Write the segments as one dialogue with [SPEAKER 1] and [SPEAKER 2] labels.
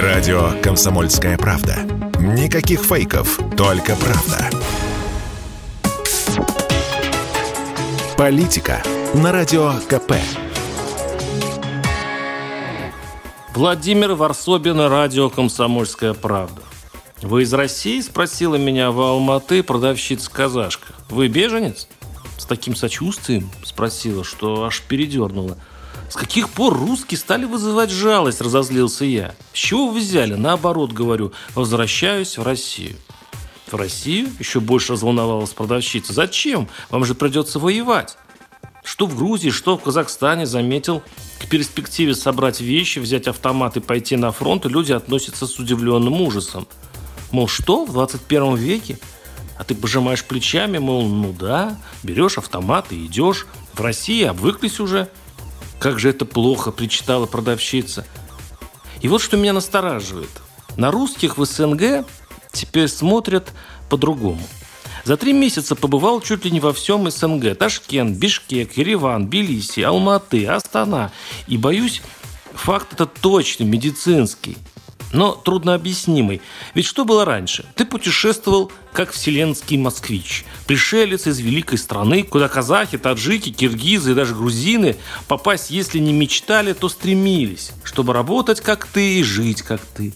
[SPEAKER 1] Радио «Комсомольская правда». Никаких фейков, только правда. Политика на Радио КП.
[SPEAKER 2] Владимир Варсобин, радио «Комсомольская правда». «Вы из России?» – спросила меня в Алматы продавщица-казашка. «Вы беженец?» С таким сочувствием спросила, что аж передернула – с каких пор русские стали вызывать жалость, разозлился я. С чего вы взяли? Наоборот, говорю, возвращаюсь в Россию. В Россию? Еще больше разволновалась продавщица. Зачем? Вам же придется воевать. Что в Грузии, что в Казахстане, заметил, к перспективе собрать вещи, взять автомат и пойти на фронт, люди относятся с удивленным ужасом. Мол, что, в 21 веке? А ты пожимаешь плечами, мол, ну да, берешь автомат и идешь. В России обвыклись уже – как же это плохо, причитала продавщица. И вот что меня настораживает. На русских в СНГ теперь смотрят по-другому. За три месяца побывал чуть ли не во всем СНГ. Ташкент, Бишкек, Ереван, Тбилиси, Алматы, Астана. И боюсь, факт это точно медицинский но труднообъяснимый. Ведь что было раньше? Ты путешествовал как вселенский москвич, пришелец из великой страны, куда казахи, таджики, киргизы и даже грузины попасть, если не мечтали, то стремились, чтобы работать как ты и жить как ты.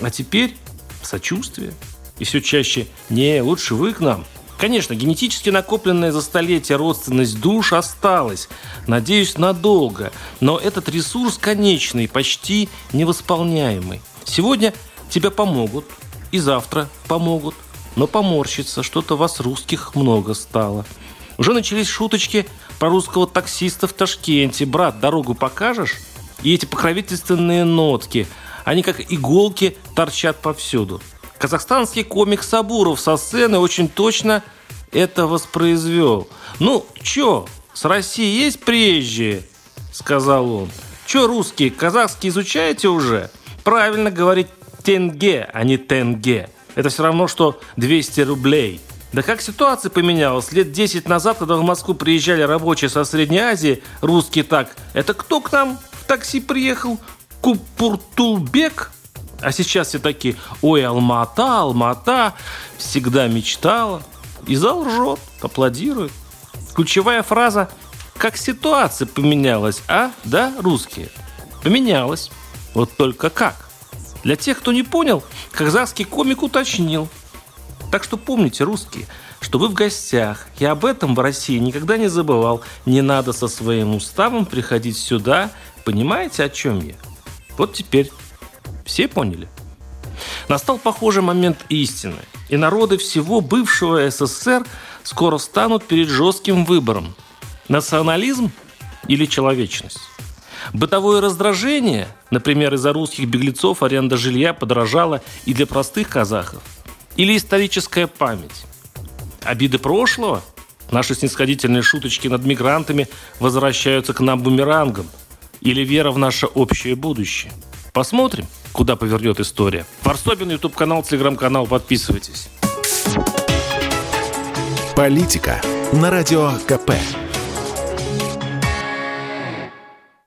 [SPEAKER 2] А теперь сочувствие. И все чаще «не, лучше вы к нам». Конечно, генетически накопленная за столетия родственность душ осталась, надеюсь, надолго, но этот ресурс конечный, почти невосполняемый. Сегодня тебе помогут, и завтра помогут, но поморщится, что-то вас русских много стало. Уже начались шуточки про русского таксиста в Ташкенте. Брат, дорогу покажешь? И эти покровительственные нотки, они как иголки торчат повсюду. Казахстанский комик Сабуров со сцены очень точно это воспроизвел. «Ну, чё, с России есть приезжие?» – сказал он. «Чё, русские, казахский изучаете уже?» Правильно говорить тенге, а не тенге. Это все равно, что 200 рублей. Да как ситуация поменялась? Лет 10 назад, когда в Москву приезжали рабочие со Средней Азии, русские так, это кто к нам в такси приехал? Купуртулбек? А сейчас все такие, ой, Алмата, Алмата, всегда мечтала. И зал ржет, аплодирует. Ключевая фраза «Как ситуация поменялась, а? Да, русские?» Поменялась. Вот только как? Для тех, кто не понял, казахский комик уточнил. Так что помните, русские, что вы в гостях. Я об этом в России никогда не забывал. Не надо со своим уставом приходить сюда. Понимаете, о чем я? Вот теперь все поняли. Настал похожий момент истины. И народы всего бывшего СССР скоро станут перед жестким выбором. Национализм или человечность? Бытовое раздражение, например, из-за русских беглецов аренда жилья подорожала и для простых казахов. Или историческая память. Обиды прошлого, наши снисходительные шуточки над мигрантами возвращаются к нам бумерангом. Или вера в наше общее будущее. Посмотрим, куда повернет история. Форсобин, YouTube-канал, Телеграм-канал. Подписывайтесь.
[SPEAKER 1] Политика на Радио КП.